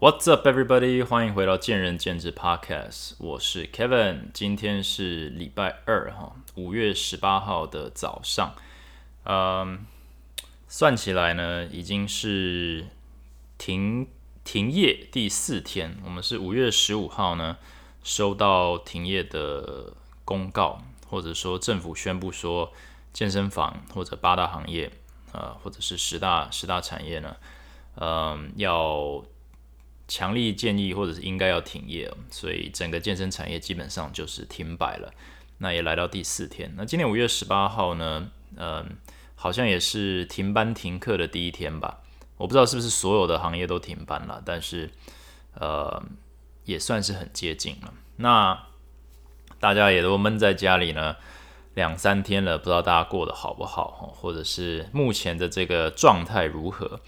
What's up, everybody？欢迎回到见仁见智 Podcast，我是 Kevin。今天是礼拜二哈，五月十八号的早上。嗯，算起来呢，已经是停停业第四天。我们是五月十五号呢，收到停业的公告，或者说政府宣布说，健身房或者八大行业，呃，或者是十大十大产业呢，嗯，要。强力建议或者是应该要停业，所以整个健身产业基本上就是停摆了。那也来到第四天。那今年五月十八号呢？嗯，好像也是停班停课的第一天吧。我不知道是不是所有的行业都停班了，但是呃，也算是很接近了。那大家也都闷在家里呢两三天了，不知道大家过得好不好，或者是目前的这个状态如何？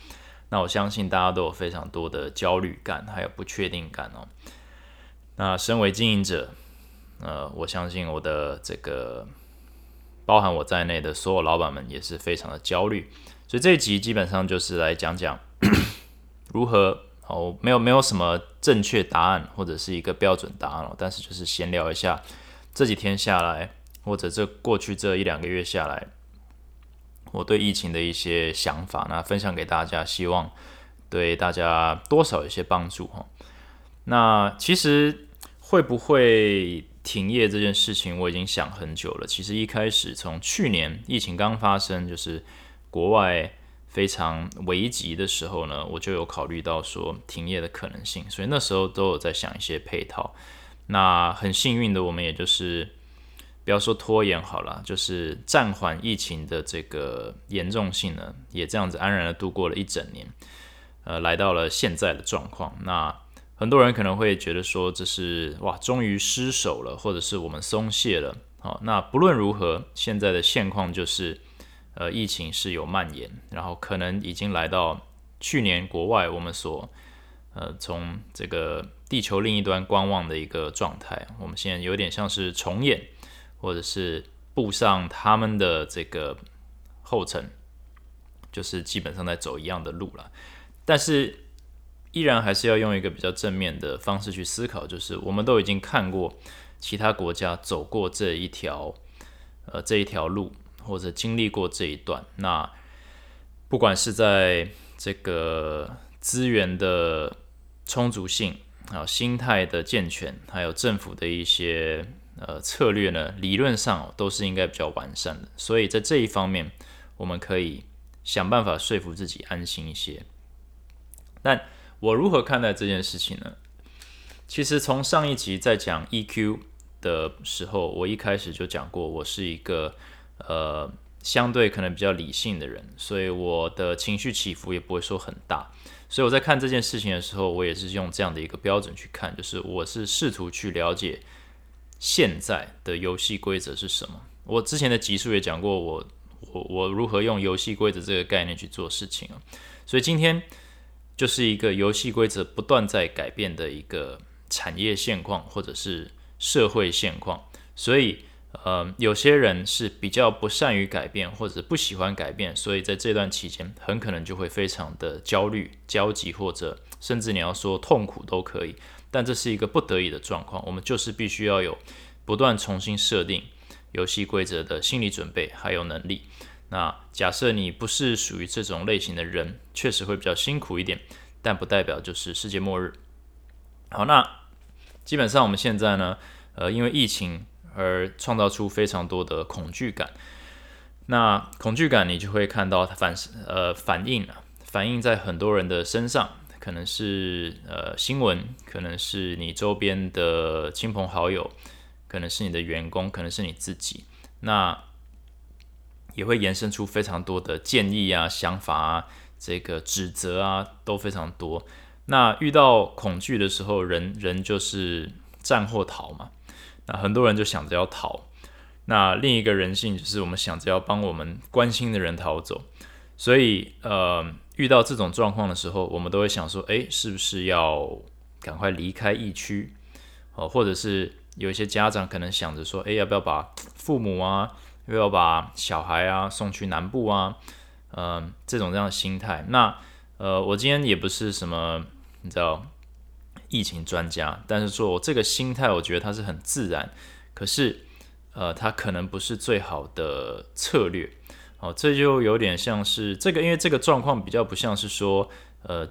那我相信大家都有非常多的焦虑感，还有不确定感哦。那身为经营者，呃，我相信我的这个包含我在内的所有老板们也是非常的焦虑。所以这一集基本上就是来讲讲 如何哦，没有没有什么正确答案或者是一个标准答案哦，但是就是闲聊一下这几天下来，或者这过去这一两个月下来。我对疫情的一些想法，那分享给大家，希望对大家多少有些帮助哈。那其实会不会停业这件事情，我已经想很久了。其实一开始从去年疫情刚发生，就是国外非常危急的时候呢，我就有考虑到说停业的可能性，所以那时候都有在想一些配套。那很幸运的，我们也就是。不要说拖延好了，就是暂缓疫情的这个严重性呢，也这样子安然的度过了一整年，呃，来到了现在的状况。那很多人可能会觉得说，这是哇，终于失手了，或者是我们松懈了。好，那不论如何，现在的现况就是，呃，疫情是有蔓延，然后可能已经来到去年国外我们所，呃，从这个地球另一端观望的一个状态。我们现在有点像是重演。或者是步上他们的这个后尘，就是基本上在走一样的路了。但是依然还是要用一个比较正面的方式去思考，就是我们都已经看过其他国家走过这一条呃这一条路，或者经历过这一段。那不管是在这个资源的充足性，还有心态的健全，还有政府的一些。呃，策略呢，理论上都是应该比较完善的，所以在这一方面，我们可以想办法说服自己安心一些。那我如何看待这件事情呢？其实从上一集在讲 EQ 的时候，我一开始就讲过，我是一个呃相对可能比较理性的人，所以我的情绪起伏也不会说很大。所以我在看这件事情的时候，我也是用这样的一个标准去看，就是我是试图去了解。现在的游戏规则是什么？我之前的集数也讲过，我我我如何用游戏规则这个概念去做事情啊。所以今天就是一个游戏规则不断在改变的一个产业现况，或者是社会现况。所以呃，有些人是比较不善于改变，或者不喜欢改变，所以在这段期间很可能就会非常的焦虑、焦急，或者甚至你要说痛苦都可以。但这是一个不得已的状况，我们就是必须要有不断重新设定游戏规则的心理准备还有能力。那假设你不是属于这种类型的人，确实会比较辛苦一点，但不代表就是世界末日。好，那基本上我们现在呢，呃，因为疫情而创造出非常多的恐惧感。那恐惧感你就会看到反呃反应了，反映在很多人的身上。可能是呃新闻，可能是你周边的亲朋好友，可能是你的员工，可能是你自己，那也会延伸出非常多的建议啊、想法啊、这个指责啊，都非常多。那遇到恐惧的时候，人人就是战或逃嘛。那很多人就想着要逃，那另一个人性就是我们想着要帮我们关心的人逃走。所以呃。遇到这种状况的时候，我们都会想说：诶，是不是要赶快离开疫区？哦，或者是有一些家长可能想着说：诶，要不要把父母啊，要不要把小孩啊送去南部啊？嗯，这种这样的心态。那呃，我今天也不是什么你知道疫情专家，但是说我这个心态，我觉得它是很自然，可是呃，它可能不是最好的策略。哦，这就有点像是这个，因为这个状况比较不像是说呃。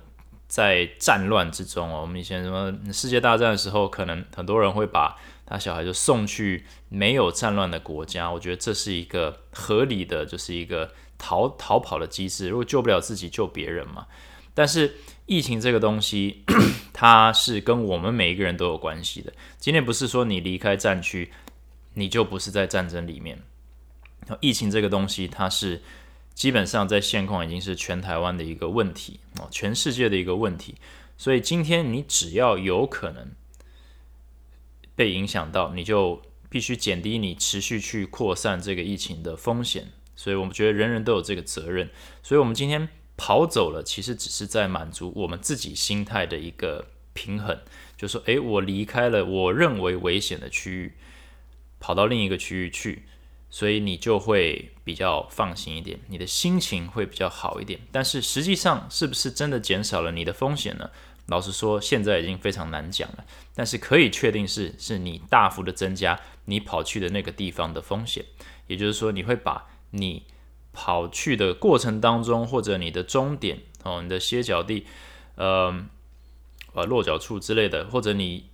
在战乱之中哦，我们以前什么世界大战的时候，可能很多人会把他小孩就送去没有战乱的国家。我觉得这是一个合理的，就是一个逃逃跑的机制。如果救不了自己，救别人嘛。但是疫情这个东西，它是跟我们每一个人都有关系的。今天不是说你离开战区，你就不是在战争里面。疫情这个东西，它是。基本上在现况已经是全台湾的一个问题哦，全世界的一个问题。所以今天你只要有可能被影响到，你就必须减低你持续去扩散这个疫情的风险。所以我们觉得人人都有这个责任。所以我们今天跑走了，其实只是在满足我们自己心态的一个平衡，就说：诶，我离开了我认为危险的区域，跑到另一个区域去。所以你就会比较放心一点，你的心情会比较好一点。但是实际上是不是真的减少了你的风险呢？老实说，现在已经非常难讲了。但是可以确定是，是你大幅的增加你跑去的那个地方的风险。也就是说，你会把你跑去的过程当中，或者你的终点哦，你的歇脚地，呃，呃落脚处之类的，或者你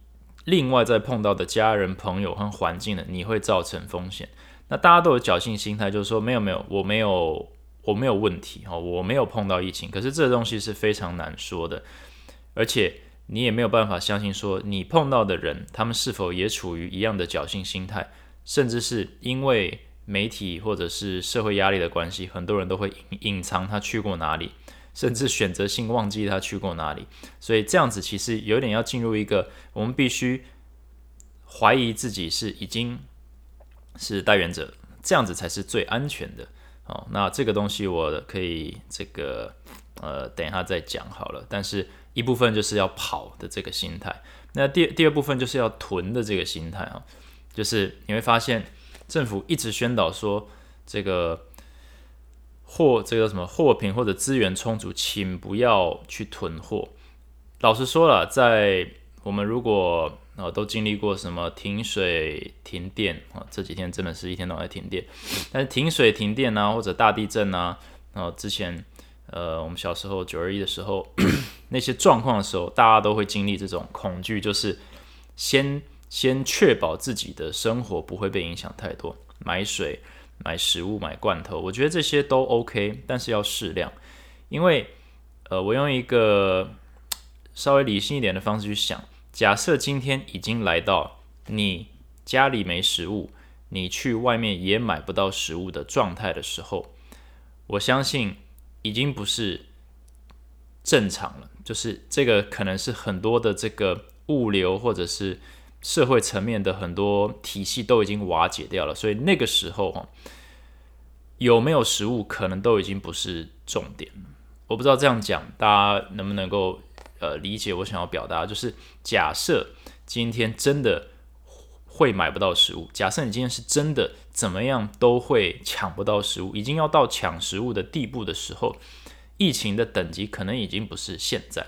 另外再碰到的家人、朋友和环境呢，你会造成风险。那大家都有侥幸心态，就是说没有没有，我没有我没有问题哦，我没有碰到疫情。可是这东西是非常难说的，而且你也没有办法相信说你碰到的人，他们是否也处于一样的侥幸心态，甚至是因为媒体或者是社会压力的关系，很多人都会隐隐藏他去过哪里，甚至选择性忘记他去过哪里。所以这样子其实有点要进入一个，我们必须怀疑自己是已经。是代言者，这样子才是最安全的哦。那这个东西我可以这个呃等一下再讲好了。但是一部分就是要跑的这个心态，那第第二部分就是要囤的这个心态啊，就是你会发现政府一直宣导说这个货这个什么货品或者资源充足，请不要去囤货。老实说了，在我们如果啊，都经历过什么停水、停电啊？这几天真的是一天都在停电。但是停水、停电啊，或者大地震啊，啊，之前呃，我们小时候九二一的时候 那些状况的时候，大家都会经历这种恐惧，就是先先确保自己的生活不会被影响太多，买水、买食物、买罐头，我觉得这些都 OK，但是要适量。因为呃，我用一个稍微理性一点的方式去想。假设今天已经来到你家里没食物，你去外面也买不到食物的状态的时候，我相信已经不是正常了。就是这个可能是很多的这个物流或者是社会层面的很多体系都已经瓦解掉了。所以那个时候哈，有没有食物可能都已经不是重点。我不知道这样讲大家能不能够。呃，理解我想要表达，就是假设今天真的会买不到食物，假设你今天是真的怎么样都会抢不到食物，已经要到抢食物的地步的时候，疫情的等级可能已经不是现在。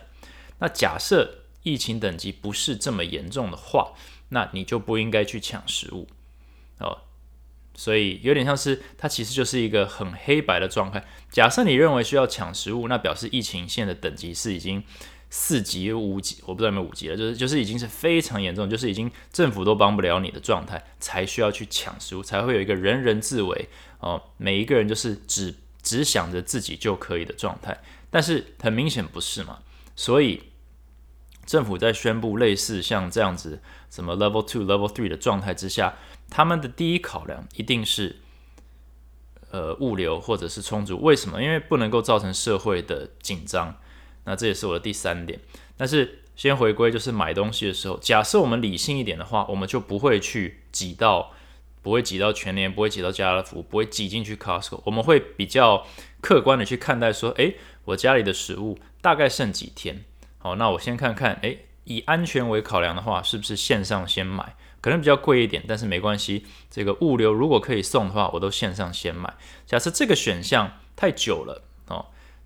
那假设疫情等级不是这么严重的话，那你就不应该去抢食物哦。所以有点像是它其实就是一个很黑白的状态。假设你认为需要抢食物，那表示疫情现在的等级是已经。四级、五级，我不知道有没有五级了，就是就是已经是非常严重，就是已经政府都帮不了你的状态，才需要去抢食物，才会有一个人人自危哦，每一个人就是只只想着自己就可以的状态，但是很明显不是嘛，所以政府在宣布类似像这样子什么 level two、level three 的状态之下，他们的第一考量一定是呃物流或者是充足，为什么？因为不能够造成社会的紧张。那这也是我的第三点，但是先回归，就是买东西的时候，假设我们理性一点的话，我们就不会去挤到，不会挤到全年，不会挤到家乐福，不会挤进去 Costco，我们会比较客观的去看待说，诶，我家里的食物大概剩几天，好，那我先看看，诶，以安全为考量的话，是不是线上先买，可能比较贵一点，但是没关系，这个物流如果可以送的话，我都线上先买。假设这个选项太久了，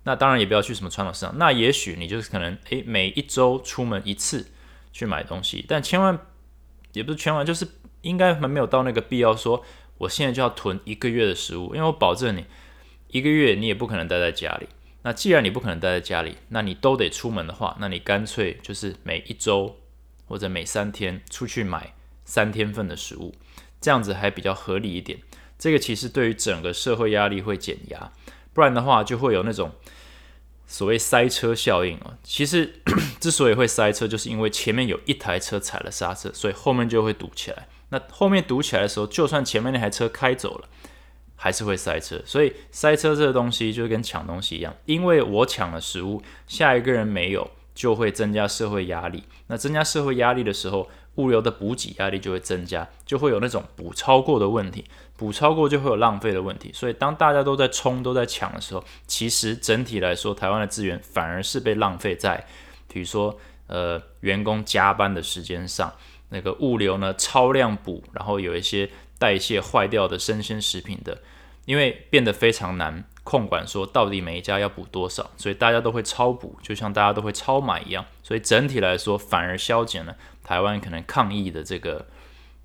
那当然也不要去什么传统市场，那也许你就是可能诶，每一周出门一次去买东西，但千万也不是千万，就是应该还没有到那个必要说，我现在就要囤一个月的食物，因为我保证你一个月你也不可能待在家里。那既然你不可能待在家里，那你都得出门的话，那你干脆就是每一周或者每三天出去买三天份的食物，这样子还比较合理一点。这个其实对于整个社会压力会减压，不然的话就会有那种。所谓塞车效应啊，其实 之所以会塞车，就是因为前面有一台车踩了刹车，所以后面就会堵起来。那后面堵起来的时候，就算前面那台车开走了，还是会塞车。所以塞车这个东西就跟抢东西一样，因为我抢了食物，下一个人没有，就会增加社会压力。那增加社会压力的时候，物流的补给压力就会增加，就会有那种补超过的问题。补超过就会有浪费的问题，所以当大家都在冲、都在抢的时候，其实整体来说，台湾的资源反而是被浪费在，比如说呃员工加班的时间上，那个物流呢超量补，然后有一些代谢坏掉的生鲜食品的，因为变得非常难控管，说到底每一家要补多少，所以大家都会超补，就像大家都会超买一样，所以整体来说反而消减了台湾可能抗疫的这个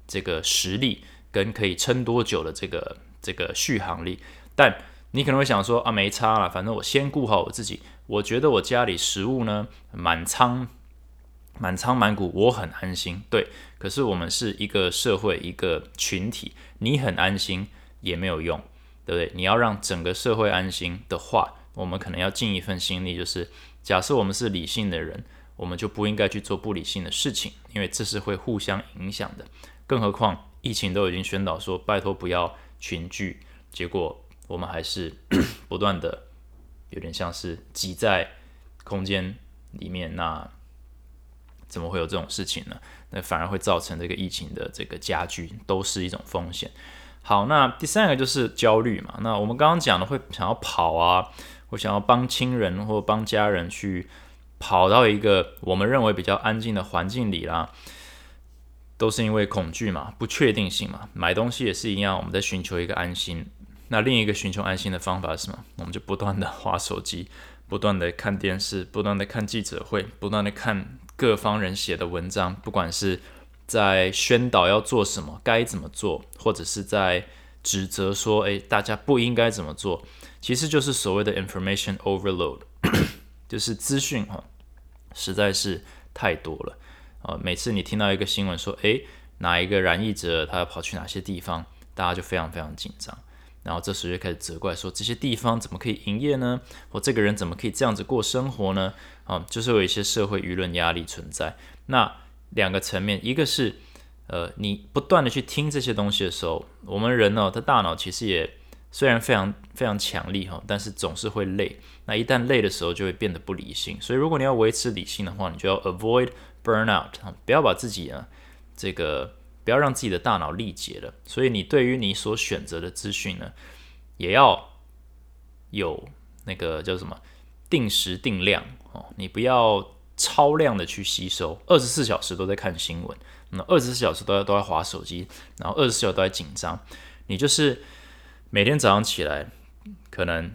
这个实力。跟可以撑多久的这个这个续航力，但你可能会想说啊，没差了，反正我先顾好我自己。我觉得我家里食物呢满仓满仓满谷，我很安心。对，可是我们是一个社会一个群体，你很安心也没有用，对不对？你要让整个社会安心的话，我们可能要尽一份心力，就是假设我们是理性的人，我们就不应该去做不理性的事情，因为这是会互相影响的。更何况。疫情都已经宣导说拜托不要群聚，结果我们还是 不断的有点像是挤在空间里面，那怎么会有这种事情呢？那反而会造成这个疫情的这个加剧，都是一种风险。好，那第三个就是焦虑嘛。那我们刚刚讲的会想要跑啊，或想要帮亲人或帮家人去跑到一个我们认为比较安静的环境里啦。都是因为恐惧嘛，不确定性嘛。买东西也是一样，我们在寻求一个安心。那另一个寻求安心的方法是什么？我们就不断的划手机，不断的看电视，不断的看记者会，不断的看各方人写的文章，不管是在宣导要做什么，该怎么做，或者是在指责说，诶，大家不应该怎么做，其实就是所谓的 information overload，就是资讯哈，实在是太多了。呃，每次你听到一个新闻说，诶，哪一个染疫者他要跑去哪些地方，大家就非常非常紧张，然后这时候就开始责怪说，这些地方怎么可以营业呢？或这个人怎么可以这样子过生活呢？啊，就是有一些社会舆论压力存在。那两个层面，一个是，呃，你不断的去听这些东西的时候，我们人呢，他大脑其实也虽然非常非常强力哈，但是总是会累。那一旦累的时候，就会变得不理性。所以如果你要维持理性的话，你就要 avoid。Burnout 不要把自己啊，这个不要让自己的大脑力竭了。所以你对于你所选择的资讯呢，也要有那个叫什么定时定量哦。你不要超量的去吸收，二十四小时都在看新闻，那二十四小时都在都在划手机，然后二十四小时都在紧张。你就是每天早上起来可能。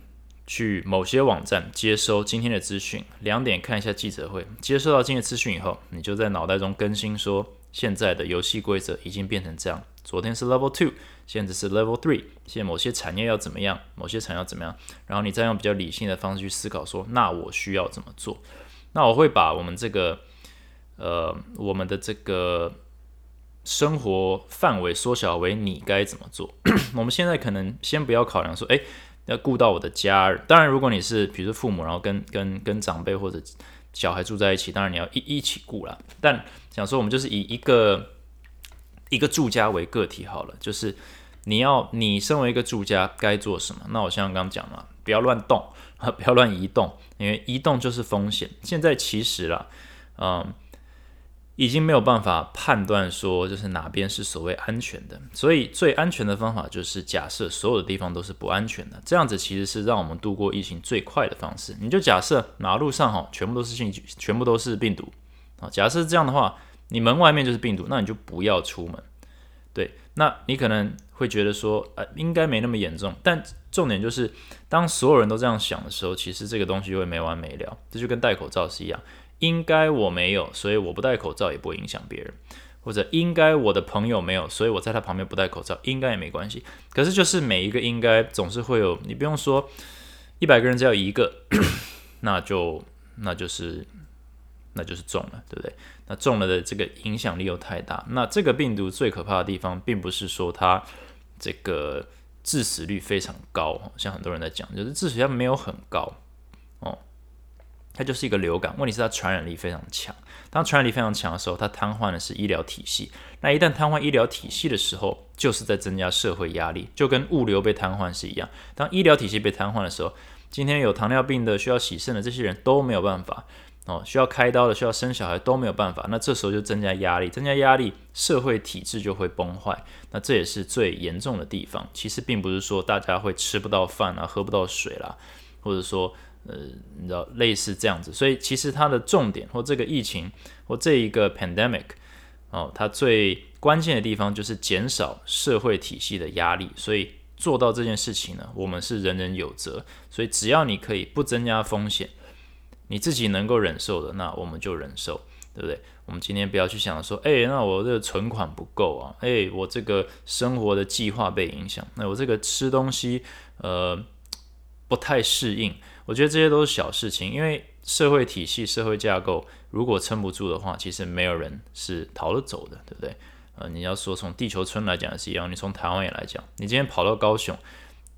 去某些网站接收今天的资讯，两点看一下记者会。接收到今天的资讯以后，你就在脑袋中更新说，现在的游戏规则已经变成这样。昨天是 Level Two，现在是 Level Three。现在某些产业要怎么样，某些产业要怎么样，然后你再用比较理性的方式去思考说，那我需要怎么做？那我会把我们这个，呃，我们的这个生活范围缩小为你该怎么做。我们现在可能先不要考量说，诶。要顾到我的家，当然，如果你是比如说父母，然后跟跟跟长辈或者小孩住在一起，当然你要一一起顾了。但想说，我们就是以一个一个住家为个体好了，就是你要你身为一个住家该做什么？那我像刚刚讲嘛，不要乱动，不要乱移动，因为移动就是风险。现在其实啦，嗯。已经没有办法判断说就是哪边是所谓安全的，所以最安全的方法就是假设所有的地方都是不安全的，这样子其实是让我们度过疫情最快的方式。你就假设马路上哈全部都是病全部都是病毒啊，假设这样的话，你门外面就是病毒，那你就不要出门。对，那你可能会觉得说呃应该没那么严重，但重点就是当所有人都这样想的时候，其实这个东西会没完没了。这就跟戴口罩是一样。应该我没有，所以我不戴口罩也不会影响别人，或者应该我的朋友没有，所以我在他旁边不戴口罩应该也没关系。可是就是每一个应该总是会有，你不用说一百个人只要一个，那就那就是那就是中了，对不对？那中了的这个影响力又太大。那这个病毒最可怕的地方，并不是说它这个致死率非常高，像很多人在讲，就是致死率没有很高。它就是一个流感，问题是它传染力非常强。当传染力非常强的时候，它瘫痪的是医疗体系。那一旦瘫痪医疗体系的时候，就是在增加社会压力，就跟物流被瘫痪是一样。当医疗体系被瘫痪的时候，今天有糖尿病的、需要洗肾的这些人都没有办法哦，需要开刀的、需要生小孩都没有办法。那这时候就增加压力，增加压力，社会体制就会崩坏。那这也是最严重的地方。其实并不是说大家会吃不到饭啊、喝不到水啦，或者说。呃，你知道类似这样子，所以其实它的重点或这个疫情或这一个 pandemic 哦，它最关键的地方就是减少社会体系的压力。所以做到这件事情呢，我们是人人有责。所以只要你可以不增加风险，你自己能够忍受的，那我们就忍受，对不对？我们今天不要去想说，哎，那我这个存款不够啊，哎，我这个生活的计划被影响，那我这个吃东西呃不太适应。我觉得这些都是小事情，因为社会体系、社会架构如果撑不住的话，其实没有人是逃得走的，对不对？呃，你要说从地球村来讲是一样，你从台湾也来讲，你今天跑到高雄，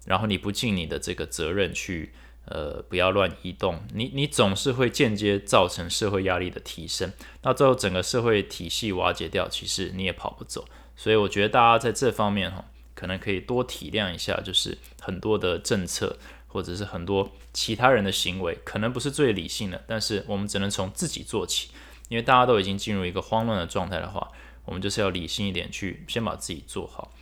然后你不尽你的这个责任去，呃，不要乱移动，你你总是会间接造成社会压力的提升，那最后整个社会体系瓦解掉，其实你也跑不走。所以我觉得大家在这方面哈，可能可以多体谅一下，就是很多的政策。或者是很多其他人的行为，可能不是最理性的，但是我们只能从自己做起，因为大家都已经进入一个慌乱的状态的话，我们就是要理性一点，去先把自己做好。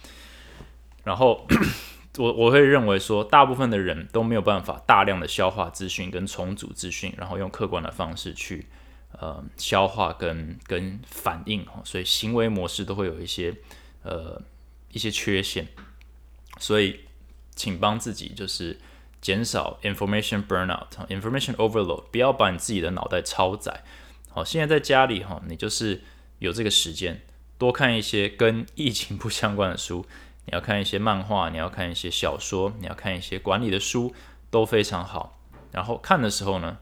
然后 我我会认为说，大部分的人都没有办法大量的消化资讯跟重组资讯，然后用客观的方式去呃消化跟跟反应，所以行为模式都会有一些呃一些缺陷，所以请帮自己就是。减少 information burnout，information overload，不要把你自己的脑袋超载。好，现在在家里哈，你就是有这个时间，多看一些跟疫情不相关的书。你要看一些漫画，你要看一些小说，你要看一些管理的书，都非常好。然后看的时候呢，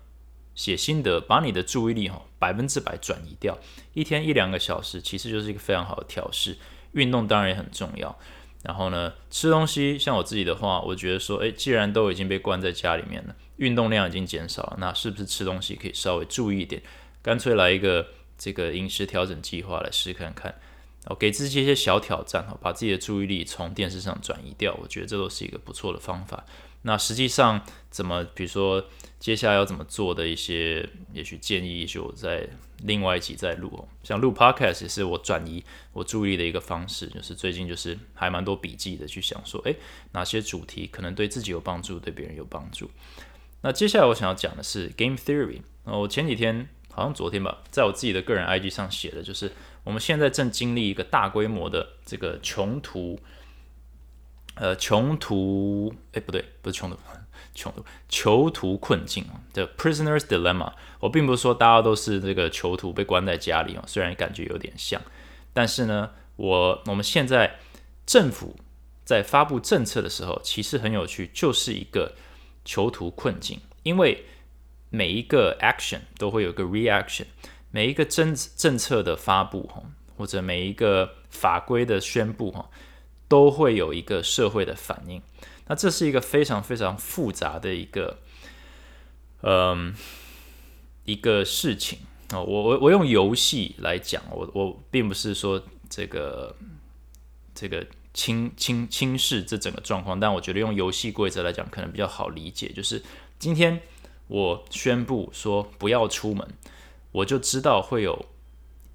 写心得，把你的注意力哈百分之百转移掉。一天一两个小时，其实就是一个非常好的调试。运动当然也很重要。然后呢，吃东西像我自己的话，我觉得说，诶，既然都已经被关在家里面了，运动量已经减少了，那是不是吃东西可以稍微注意一点？干脆来一个这个饮食调整计划来试看看，哦，给自己一些小挑战，哈，把自己的注意力从电视上转移掉，我觉得这都是一个不错的方法。那实际上怎么，比如说接下来要怎么做的一些，也许建议，也许我在另外一集再录哦。像录 podcast 也是我转移我注意的一个方式，就是最近就是还蛮多笔记的，去想说，诶，哪些主题可能对自己有帮助，对别人有帮助。那接下来我想要讲的是 game theory。呃，我前几天好像昨天吧，在我自己的个人 IG 上写的，就是我们现在正经历一个大规模的这个穷途。呃，穷途，哎，不对，不是穷途，穷，囚徒困境啊，The Prisoner's Dilemma。我并不是说大家都是这个囚徒被关在家里啊，虽然感觉有点像，但是呢，我我们现在政府在发布政策的时候，其实很有趣，就是一个囚徒困境，因为每一个 action 都会有个 reaction，每一个政政策的发布哈，或者每一个法规的宣布哈。都会有一个社会的反应，那这是一个非常非常复杂的一个，嗯，一个事情啊。我我我用游戏来讲，我我并不是说这个这个轻轻轻视这整个状况，但我觉得用游戏规则来讲，可能比较好理解。就是今天我宣布说不要出门，我就知道会有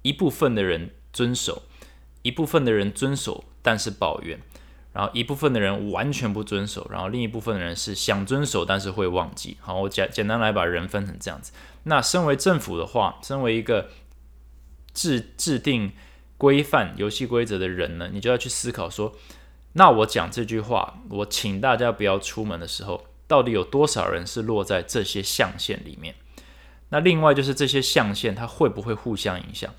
一部分的人遵守，一部分的人遵守。但是抱怨，然后一部分的人完全不遵守，然后另一部分的人是想遵守，但是会忘记。好，我简简单来把人分成这样子。那身为政府的话，身为一个制制定规范游戏规则的人呢，你就要去思考说，那我讲这句话，我请大家不要出门的时候，到底有多少人是落在这些象限里面？那另外就是这些象限它会不会互相影响？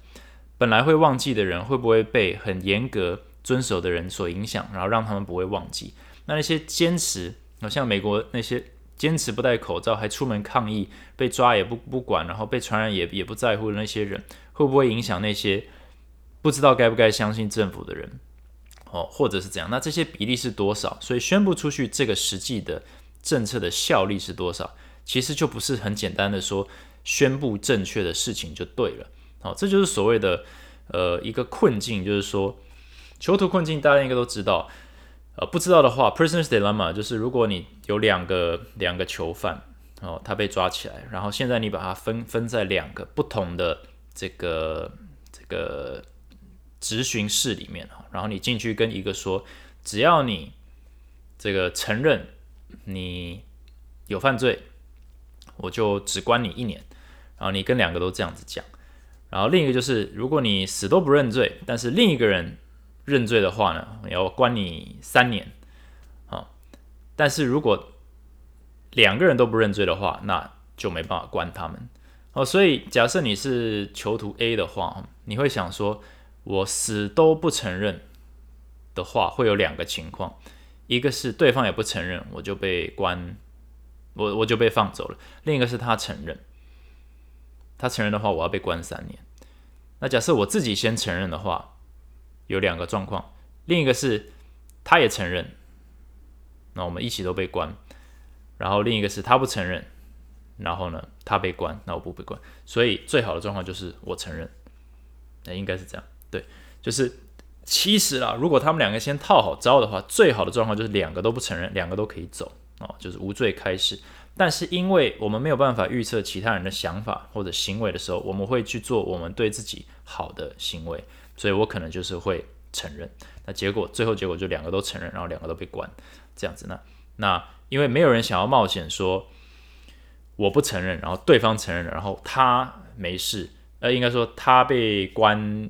本来会忘记的人会不会被很严格遵守的人所影响，然后让他们不会忘记？那那些坚持，像美国那些坚持不戴口罩还出门抗议被抓也不不管，然后被传染也也不在乎的那些人，会不会影响那些不知道该不该相信政府的人？哦，或者是怎样？那这些比例是多少？所以宣布出去这个实际的政策的效力是多少？其实就不是很简单的说宣布正确的事情就对了。好，这就是所谓的呃一个困境，就是说囚徒困境，大家应该都知道。呃，不知道的话，prisoner's dilemma 就是如果你有两个两个囚犯哦，他被抓起来，然后现在你把它分分在两个不同的这个这个。执询室里面然后你进去跟一个说，只要你这个承认你有犯罪，我就只关你一年。然后你跟两个都这样子讲，然后另一个就是，如果你死都不认罪，但是另一个人认罪的话呢，要关你三年。啊，但是如果两个人都不认罪的话，那就没办法关他们。哦，所以假设你是囚徒 A 的话，你会想说。我死都不承认的话，会有两个情况，一个是对方也不承认，我就被关，我我就被放走了；另一个是他承认，他承认的话，我要被关三年。那假设我自己先承认的话，有两个状况，另一个是他也承认，那我们一起都被关；然后另一个是他不承认，然后呢他被关，那我不被关。所以最好的状况就是我承认，那应该是这样。对，就是其实啦，如果他们两个先套好招的话，最好的状况就是两个都不承认，两个都可以走哦，就是无罪开始。但是因为我们没有办法预测其他人的想法或者行为的时候，我们会去做我们对自己好的行为，所以我可能就是会承认。那结果最后结果就两个都承认，然后两个都被关，这样子呢？那因为没有人想要冒险说我不承认，然后对方承认了，然后他没事，呃，应该说他被关。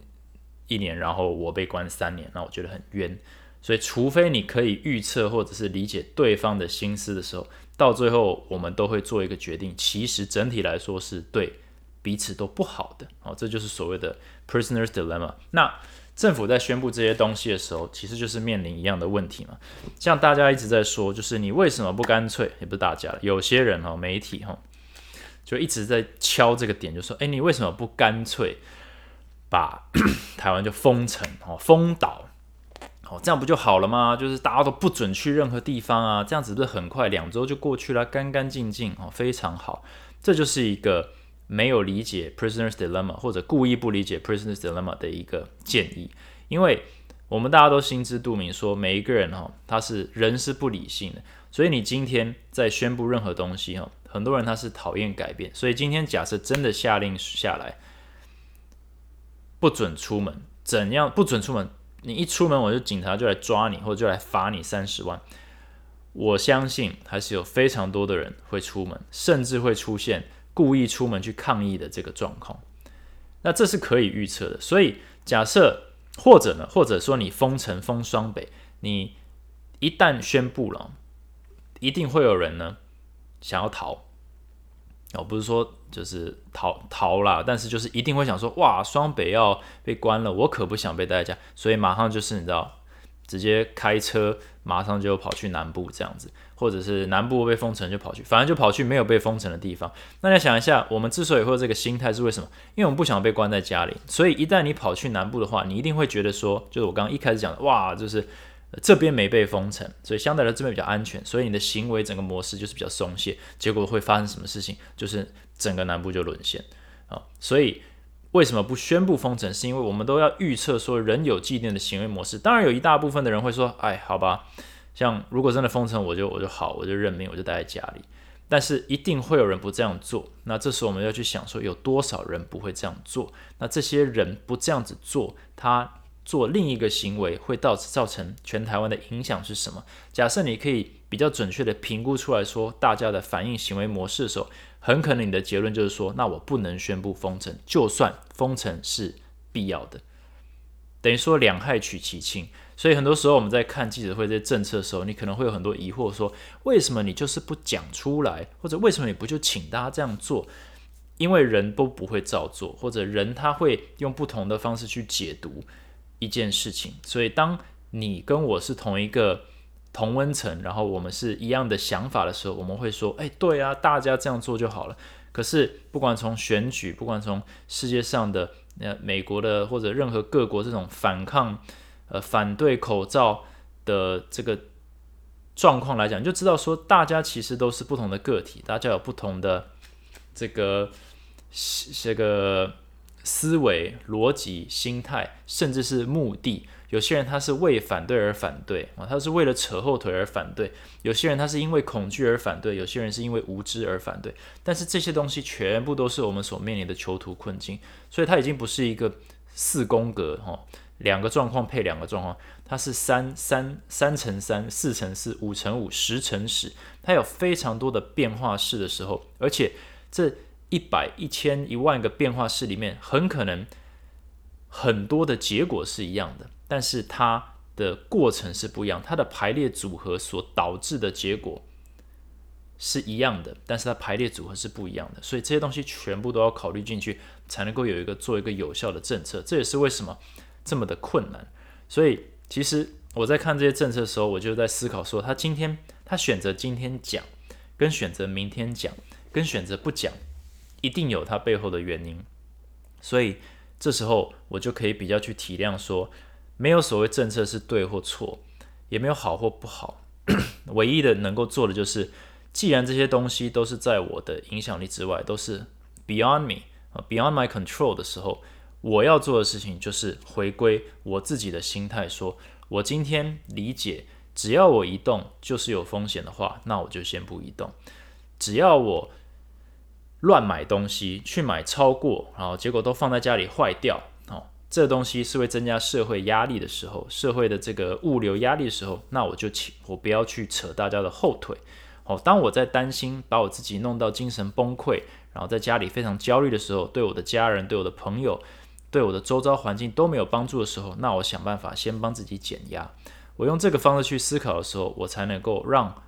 一年，然后我被关三年，那我觉得很冤。所以，除非你可以预测或者是理解对方的心思的时候，到最后我们都会做一个决定。其实整体来说是对彼此都不好的。哦，这就是所谓的 prisoner's dilemma。那政府在宣布这些东西的时候，其实就是面临一样的问题嘛。像大家一直在说，就是你为什么不干脆？也不是大家，有些人哈，媒体哈，就一直在敲这个点，就说：哎，你为什么不干脆？把 台湾就封城哦，封岛哦，这样不就好了吗？就是大家都不准去任何地方啊，这样子不是很快两周就过去了，干干净净哦，非常好。这就是一个没有理解 prisoner's dilemma 或者故意不理解 prisoner's dilemma 的一个建议，因为我们大家都心知肚明，说每一个人哈，他是人是不理性的，所以你今天在宣布任何东西哈，很多人他是讨厌改变，所以今天假设真的下令下来。不准出门，怎样不准出门？你一出门，我就警察就来抓你，或者就来罚你三十万。我相信还是有非常多的人会出门，甚至会出现故意出门去抗议的这个状况。那这是可以预测的。所以假设或者呢，或者说你封城封双北，你一旦宣布了，一定会有人呢想要逃。哦，不是说就是逃逃啦，但是就是一定会想说，哇，双北要被关了，我可不想被待在家，所以马上就是你知道，直接开车，马上就跑去南部这样子，或者是南部被封城就跑去，反正就跑去没有被封城的地方。那你想一下，我们之所以会有这个心态是为什么？因为我们不想被关在家里，所以一旦你跑去南部的话，你一定会觉得说，就是我刚刚一开始讲的，哇，就是。这边没被封城，所以相对来说这边比较安全，所以你的行为整个模式就是比较松懈。结果会发生什么事情？就是整个南部就沦陷啊！所以为什么不宣布封城？是因为我们都要预测说人有既定的行为模式。当然有一大部分的人会说：“哎，好吧，像如果真的封城，我就我就好，我就认命，我就待在家里。”但是一定会有人不这样做。那这时候我们要去想说，有多少人不会这样做？那这些人不这样子做，他。做另一个行为会造造成全台湾的影响是什么？假设你可以比较准确的评估出来说大家的反应行为模式的时候，很可能你的结论就是说，那我不能宣布封城，就算封城是必要的，等于说两害取其轻。所以很多时候我们在看记者会这些政策的时候，你可能会有很多疑惑，说为什么你就是不讲出来，或者为什么你不就请大家这样做？因为人都不会照做，或者人他会用不同的方式去解读一件事情，所以当你跟我是同一个同温层，然后我们是一样的想法的时候，我们会说，哎，对啊，大家这样做就好了。可是，不管从选举，不管从世界上的呃美国的或者任何各国这种反抗、呃反对口罩的这个状况来讲，就知道说，大家其实都是不同的个体，大家有不同的这个这个思维、逻辑、心态，甚至是目的。有些人他是为反对而反对啊，他是为了扯后腿而反对；有些人他是因为恐惧而反对；有些人是因为无知而反对。但是这些东西全部都是我们所面临的囚徒困境，所以它已经不是一个四宫格哈，两个状况配两个状况，它是三三三乘三、四乘四、五乘五、十乘十，它有非常多的变化式的时候，而且这一百、一千、一万个变化式里面，很可能很多的结果是一样的。但是它的过程是不一样，它的排列组合所导致的结果是一样的，但是它排列组合是不一样的，所以这些东西全部都要考虑进去，才能够有一个做一个有效的政策。这也是为什么这么的困难。所以其实我在看这些政策的时候，我就在思考说，他今天他选择今天讲，跟选择明天讲，跟选择不讲，一定有它背后的原因。所以这时候我就可以比较去体谅说。没有所谓政策是对或错，也没有好或不好。唯一的能够做的就是，既然这些东西都是在我的影响力之外，都是 beyond me，beyond my control 的时候，我要做的事情就是回归我自己的心态，说我今天理解，只要我移动就是有风险的话，那我就先不移动。只要我乱买东西，去买超过，然后结果都放在家里坏掉。哦这东西是会增加社会压力的时候，社会的这个物流压力的时候，那我就请我不要去扯大家的后腿。哦，当我在担心把我自己弄到精神崩溃，然后在家里非常焦虑的时候，对我的家人、对我的朋友、对我的周遭环境都没有帮助的时候，那我想办法先帮自己减压。我用这个方式去思考的时候，我才能够让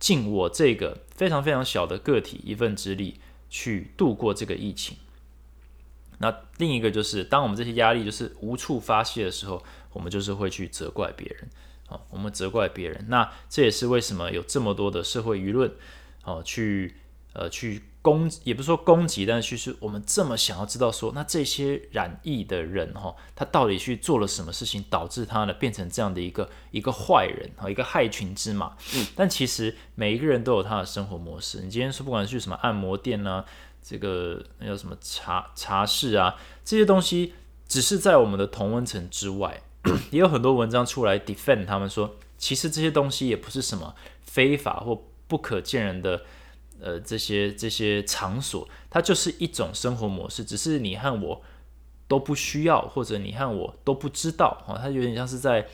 尽我这个非常非常小的个体一份之力去度过这个疫情。那另一个就是，当我们这些压力就是无处发泄的时候，我们就是会去责怪别人，好，我们责怪别人。那这也是为什么有这么多的社会舆论，哦，去呃去攻，也不是说攻击，但是其实我们这么想要知道说，那这些染疫的人哈，他到底去做了什么事情，导致他呢变成这样的一个一个坏人和一个害群之马？嗯，但其实每一个人都有他的生活模式。你今天说，不管去什么按摩店呢？这个那叫什么茶茶室啊？这些东西只是在我们的同温层之外，也有很多文章出来 defend 他们说，其实这些东西也不是什么非法或不可见人的呃这些这些场所，它就是一种生活模式，只是你和我都不需要，或者你和我都不知道啊。它有点像是在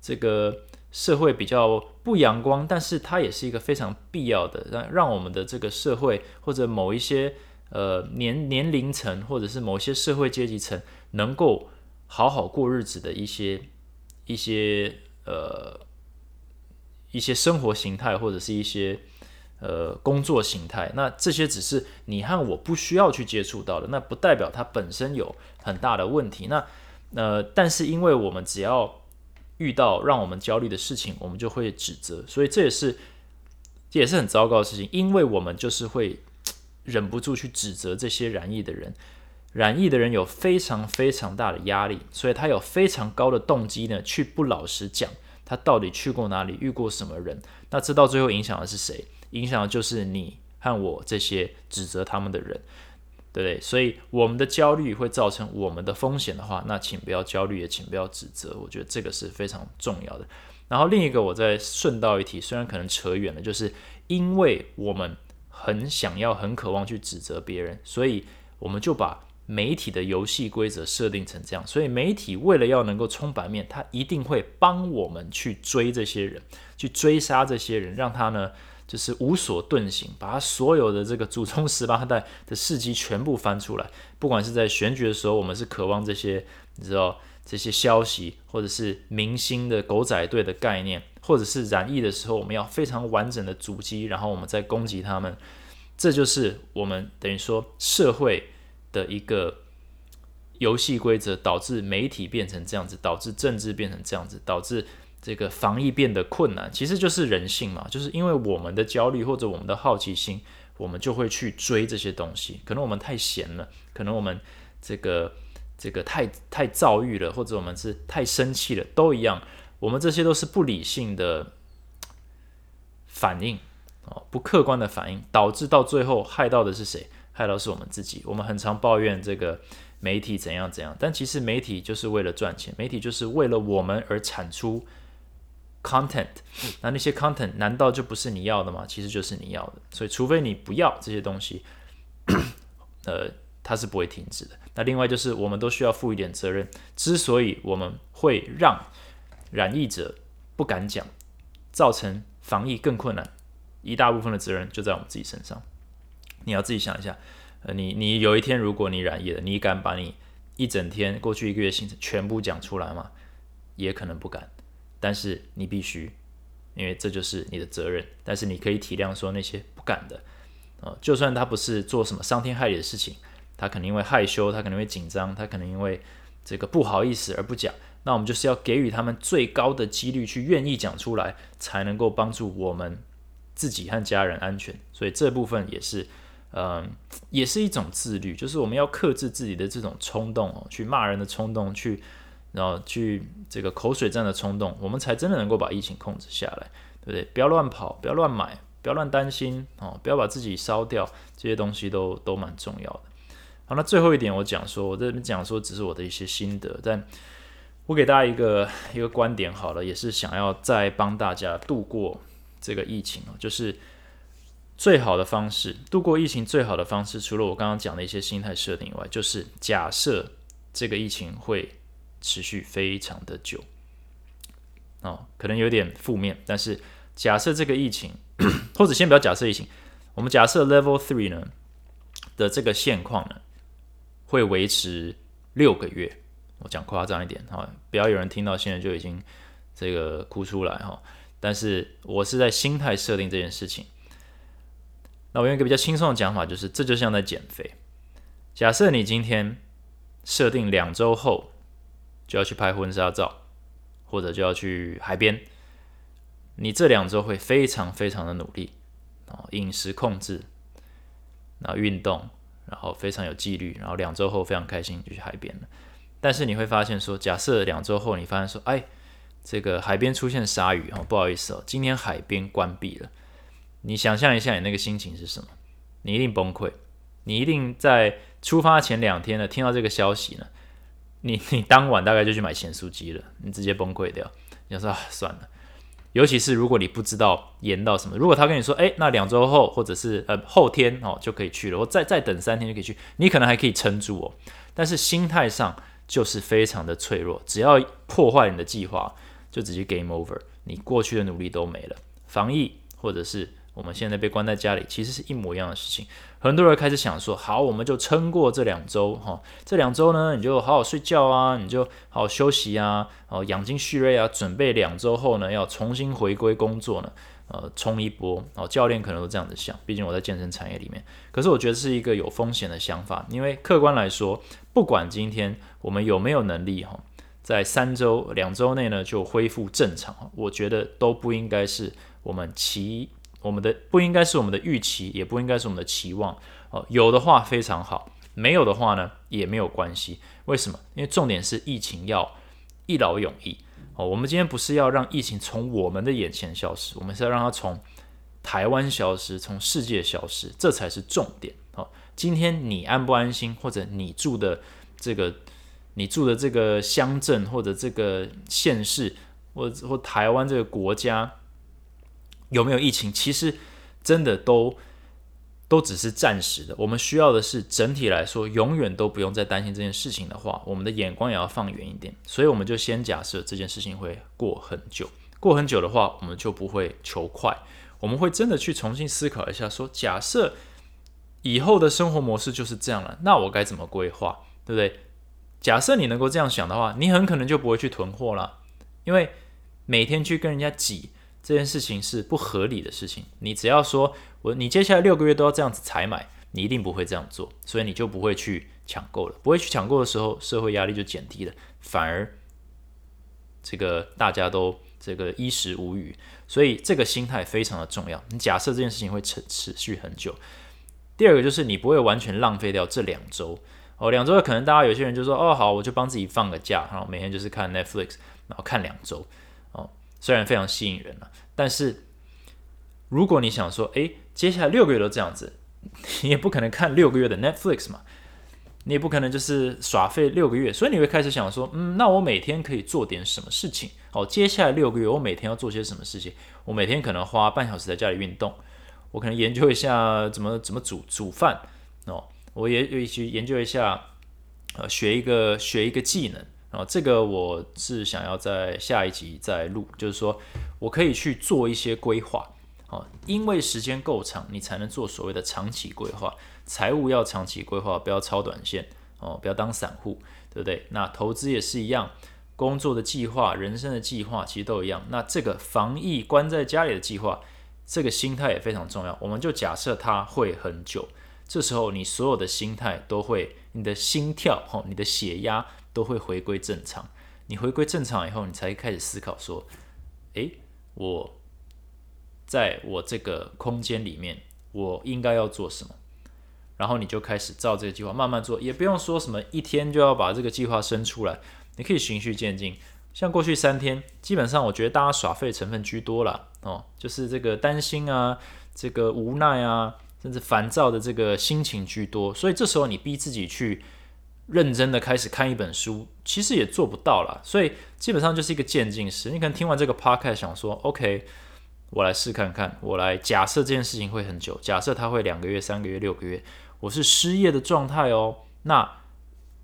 这个社会比较不阳光，但是它也是一个非常必要的，让让我们的这个社会或者某一些。呃，年年龄层或者是某些社会阶级层能够好好过日子的一些一些呃一些生活形态或者是一些呃工作形态，那这些只是你和我不需要去接触到的，那不代表它本身有很大的问题。那呃，但是因为我们只要遇到让我们焦虑的事情，我们就会指责，所以这也是这也是很糟糕的事情，因为我们就是会。忍不住去指责这些染疫的人，染疫的人有非常非常大的压力，所以他有非常高的动机呢，去不老实讲他到底去过哪里，遇过什么人。那这到最后影响的是谁？影响的就是你和我这些指责他们的人，对不对？所以我们的焦虑会造成我们的风险的话，那请不要焦虑，也请不要指责。我觉得这个是非常重要的。然后另一个，我再顺道一提，虽然可能扯远了，就是因为我们。很想要、很渴望去指责别人，所以我们就把媒体的游戏规则设定成这样。所以媒体为了要能够冲版面，他一定会帮我们去追这些人，去追杀这些人，让他呢就是无所遁形，把他所有的这个祖宗十八代的事迹全部翻出来。不管是在选举的时候，我们是渴望这些，你知道这些消息，或者是明星的狗仔队的概念。或者是染疫的时候，我们要非常完整的阻击，然后我们再攻击他们。这就是我们等于说社会的一个游戏规则，导致媒体变成这样子，导致政治变成这样子，导致这个防疫变得困难。其实就是人性嘛，就是因为我们的焦虑或者我们的好奇心，我们就会去追这些东西。可能我们太闲了，可能我们这个这个太太躁郁了，或者我们是太生气了，都一样。我们这些都是不理性的反应哦，不客观的反应，导致到最后害到的是谁？害到是我们自己。我们很常抱怨这个媒体怎样怎样，但其实媒体就是为了赚钱，媒体就是为了我们而产出 content。那那些 content 难道就不是你要的吗？其实就是你要的。所以除非你不要这些东西，呃，它是不会停止的。那另外就是我们都需要负一点责任。之所以我们会让染疫者不敢讲，造成防疫更困难，一大部分的责任就在我们自己身上。你要自己想一下，呃，你你有一天如果你染疫了，你敢把你一整天过去一个月行程全部讲出来吗？也可能不敢，但是你必须，因为这就是你的责任。但是你可以体谅说那些不敢的，呃，就算他不是做什么伤天害理的事情，他可能因为害羞，他可能会紧张，他可能因为这个不好意思而不讲。那我们就是要给予他们最高的几率去愿意讲出来，才能够帮助我们自己和家人安全。所以这部分也是，嗯，也是一种自律，就是我们要克制自己的这种冲动哦，去骂人的冲动，去然后去这个口水战的冲动，我们才真的能够把疫情控制下来，对不对？不要乱跑，不要乱买，不要乱担心哦，不要把自己烧掉，这些东西都都蛮重要的。好，那最后一点我讲说，我这边讲说只是我的一些心得，但。我给大家一个一个观点好了，也是想要再帮大家度过这个疫情哦，就是最好的方式度过疫情最好的方式，除了我刚刚讲的一些心态设定以外，就是假设这个疫情会持续非常的久哦，可能有点负面，但是假设这个疫情，或者先不要假设疫情，我们假设 Level Three 呢的这个现况呢会维持六个月。我讲夸张一点哈，不要有人听到现在就已经这个哭出来哈。但是我是在心态设定这件事情。那我用一个比较轻松的讲法，就是这就像在减肥。假设你今天设定两周后就要去拍婚纱照，或者就要去海边，你这两周会非常非常的努力啊，饮食控制，然后运动，然后非常有纪律，然后两周后非常开心就去海边了。但是你会发现，说假设两周后你发现说，哎，这个海边出现鲨鱼哦，不好意思哦，今天海边关闭了。你想象一下，你那个心情是什么？你一定崩溃，你一定在出发前两天呢，听到这个消息呢，你你当晚大概就去买咸酥鸡了，你直接崩溃掉。你说啊，算了。尤其是如果你不知道延到什么，如果他跟你说，哎，那两周后或者是呃后天哦就可以去了，我再再等三天就可以去，你可能还可以撑住哦。但是心态上。就是非常的脆弱，只要破坏你的计划，就直接 game over，你过去的努力都没了。防疫或者是我们现在被关在家里，其实是一模一样的事情。很多人开始想说，好，我们就撑过这两周哈，这两周呢，你就好好睡觉啊，你就好好休息啊，哦，养精蓄锐啊，准备两周后呢，要重新回归工作呢。呃，冲一波哦，教练可能都这样子想，毕竟我在健身产业里面。可是我觉得是一个有风险的想法，因为客观来说，不管今天我们有没有能力哈，在三周、两周内呢就恢复正常，我觉得都不应该是我们期我们的不应该是我们的预期，也不应该是我们的期望哦。有的话非常好，没有的话呢也没有关系。为什么？因为重点是疫情要一劳永逸。哦，我们今天不是要让疫情从我们的眼前消失，我们是要让它从台湾消失，从世界消失，这才是重点。哦，今天你安不安心，或者你住的这个、你住的这个乡镇，或者这个县市，或或台湾这个国家有没有疫情，其实真的都。都只是暂时的，我们需要的是整体来说，永远都不用再担心这件事情的话，我们的眼光也要放远一点。所以我们就先假设这件事情会过很久，过很久的话，我们就不会求快，我们会真的去重新思考一下，说假设以后的生活模式就是这样了，那我该怎么规划，对不对？假设你能够这样想的话，你很可能就不会去囤货了，因为每天去跟人家挤。这件事情是不合理的事情。你只要说我你接下来六个月都要这样子采买，你一定不会这样做，所以你就不会去抢购了。不会去抢购的时候，社会压力就减低了，反而这个大家都这个衣食无余。所以这个心态非常的重要。你假设这件事情会持持续很久。第二个就是你不会完全浪费掉这两周哦，两周可能大家有些人就说哦好，我就帮自己放个假，然后每天就是看 Netflix，然后看两周，虽然非常吸引人了，但是如果你想说，诶，接下来六个月都这样子，你也不可能看六个月的 Netflix 嘛，你也不可能就是耍废六个月，所以你会开始想说，嗯，那我每天可以做点什么事情？哦，接下来六个月我每天要做些什么事情？我每天可能花半小时在家里运动。我可能研究一下怎么怎么煮煮饭哦，我也也去研究一下，呃，学一个学一个技能啊，这个我是想要在下一集再录，就是说我可以去做一些规划哦，因为时间够长，你才能做所谓的长期规划，财务要长期规划，不要超短线哦，不要当散户，对不对？那投资也是一样，工作的计划、人生的计划其实都一样。那这个防疫关在家里的计划。这个心态也非常重要，我们就假设它会很久，这时候你所有的心态都会，你的心跳吼，你的血压都会回归正常。你回归正常以后，你才开始思考说，诶，我在我这个空间里面，我应该要做什么？然后你就开始照这个计划慢慢做，也不用说什么一天就要把这个计划生出来，你可以循序渐进。像过去三天，基本上我觉得大家耍废成分居多了哦，就是这个担心啊，这个无奈啊，甚至烦躁的这个心情居多。所以这时候你逼自己去认真的开始看一本书，其实也做不到了。所以基本上就是一个渐进式。你可能听完这个 podcast 想说，OK，我来试看看，我来假设这件事情会很久，假设它会两个月、三个月、六个月，我是失业的状态哦，那。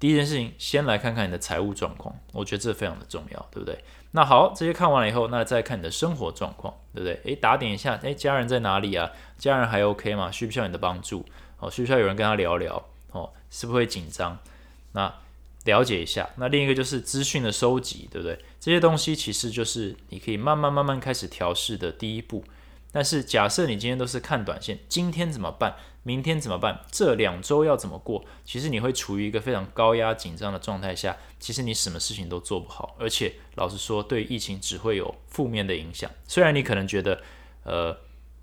第一件事情，先来看看你的财务状况，我觉得这非常的重要，对不对？那好，这些看完了以后，那再看你的生活状况，对不对？诶，打点一下，诶，家人在哪里啊？家人还 OK 吗？需不需要你的帮助？哦，需不需要有人跟他聊聊？哦，是不是会紧张？那了解一下。那另一个就是资讯的收集，对不对？这些东西其实就是你可以慢慢慢慢开始调试的第一步。但是假设你今天都是看短线，今天怎么办？明天怎么办？这两周要怎么过？其实你会处于一个非常高压紧张的状态下，其实你什么事情都做不好，而且老实说，对疫情只会有负面的影响。虽然你可能觉得，呃，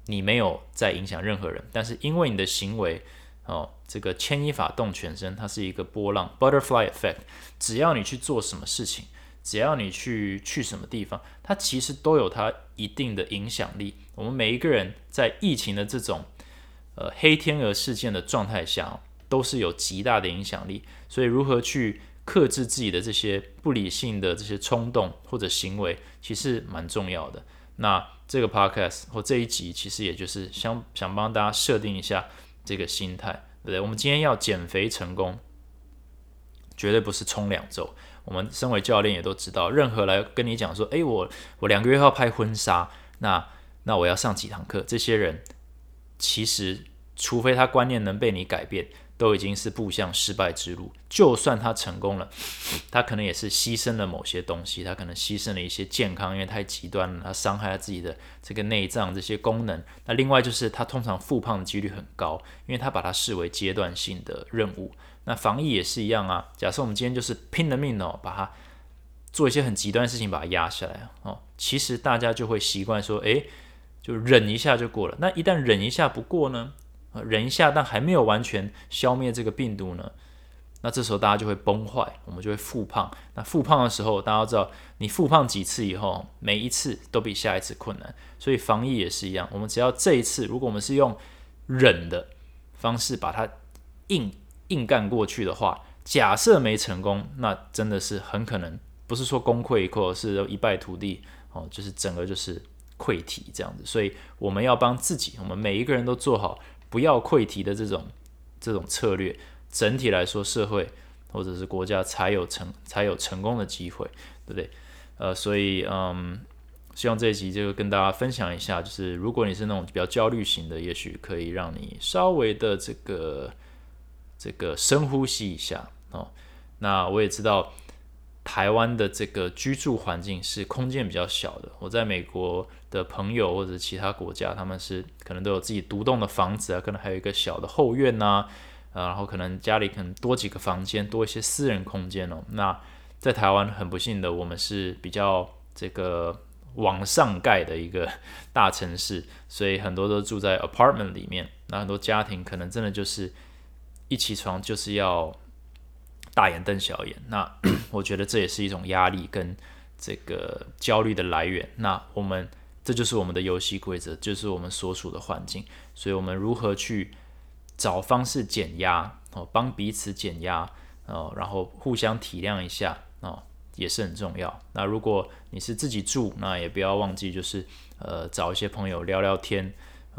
你没有在影响任何人，但是因为你的行为，哦，这个牵一发动全身，它是一个波浪 （butterfly effect）。只要你去做什么事情。只要你去去什么地方，它其实都有它一定的影响力。我们每一个人在疫情的这种呃黑天鹅事件的状态下，都是有极大的影响力。所以，如何去克制自己的这些不理性的这些冲动或者行为，其实蛮重要的。那这个 podcast 或这一集，其实也就是想想帮大家设定一下这个心态，对不对？我们今天要减肥成功，绝对不是冲两周。我们身为教练也都知道，任何来跟你讲说，诶，我我两个月要拍婚纱，那那我要上几堂课，这些人其实除非他观念能被你改变，都已经是步向失败之路。就算他成功了，他可能也是牺牲了某些东西，他可能牺牲了一些健康，因为太极端了，他伤害了自己的这个内脏这些功能。那另外就是他通常复胖的几率很高，因为他把它视为阶段性的任务。那防疫也是一样啊。假设我们今天就是拼了命哦，把它做一些很极端的事情，把它压下来哦。其实大家就会习惯说，诶，就忍一下就过了。那一旦忍一下不过呢？忍一下，但还没有完全消灭这个病毒呢？那这时候大家就会崩坏，我们就会复胖。那复胖的时候，大家知道，你复胖几次以后，每一次都比下一次困难。所以防疫也是一样，我们只要这一次，如果我们是用忍的方式把它硬。硬干过去的话，假设没成功，那真的是很可能不是说功亏一篑，是一败涂地哦，就是整个就是溃体这样子。所以我们要帮自己，我们每一个人都做好不要溃堤的这种这种策略。整体来说，社会或者是国家才有成才有成功的机会，对不对？呃，所以嗯，希望这一集就跟大家分享一下，就是如果你是那种比较焦虑型的，也许可以让你稍微的这个。这个深呼吸一下哦，那我也知道台湾的这个居住环境是空间比较小的。我在美国的朋友或者其他国家，他们是可能都有自己独栋的房子啊，可能还有一个小的后院呐，啊，然后可能家里可能多几个房间，多一些私人空间哦。那在台湾很不幸的，我们是比较这个往上盖的一个大城市，所以很多都住在 apartment 里面。那很多家庭可能真的就是一起床就是要。大眼瞪小眼，那 我觉得这也是一种压力跟这个焦虑的来源。那我们这就是我们的游戏规则，就是我们所处的环境。所以，我们如何去找方式减压哦，帮彼此减压哦，然后互相体谅一下哦，也是很重要。那如果你是自己住，那也不要忘记，就是呃，找一些朋友聊聊天。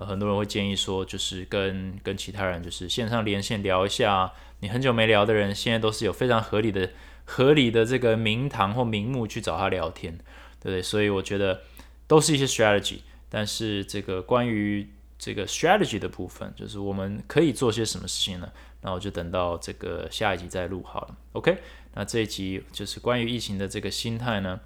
很多人会建议说，就是跟跟其他人就是线上连线聊一下。你很久没聊的人，现在都是有非常合理的、合理的这个名堂或名目去找他聊天，对不对？所以我觉得都是一些 strategy。但是这个关于这个 strategy 的部分，就是我们可以做些什么事情呢？那我就等到这个下一集再录好了。OK，那这一集就是关于疫情的这个心态呢，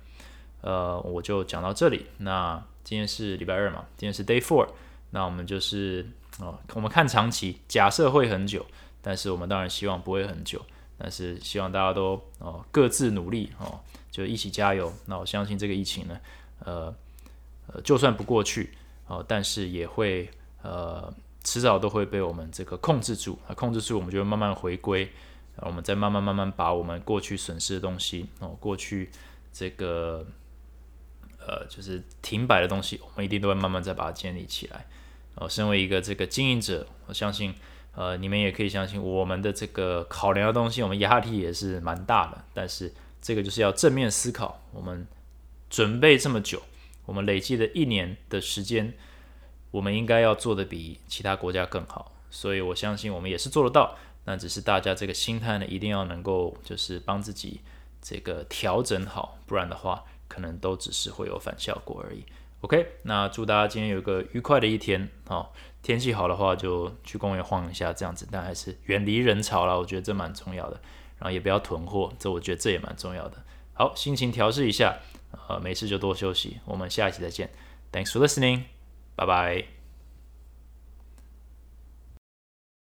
呃，我就讲到这里。那今天是礼拜二嘛，今天是 Day Four，那我们就是哦，我们看长期，假设会很久。但是我们当然希望不会很久，但是希望大家都哦各自努力哦，就一起加油。那我相信这个疫情呢，呃呃，就算不过去哦，但是也会呃迟早都会被我们这个控制住。那控制住，我们就会慢慢回归，我们再慢慢慢慢把我们过去损失的东西哦，过去这个呃就是停摆的东西，我们一定都会慢慢再把它建立起来。哦，身为一个这个经营者，我相信。呃，你们也可以相信我们的这个考量的东西，我们压力也是蛮大的。但是这个就是要正面思考。我们准备这么久，我们累计的一年的时间，我们应该要做的比其他国家更好。所以我相信我们也是做得到。那只是大家这个心态呢，一定要能够就是帮自己这个调整好，不然的话，可能都只是会有反效果而已。OK，那祝大家今天有个愉快的一天好，天气好的话，就去公园晃一下，这样子，但还是远离人潮啦。我觉得这蛮重要的，然后也不要囤货，这我觉得这也蛮重要的。好，心情调试一下，呃，没事就多休息。我们下一期再见，Thanks for listening，拜拜。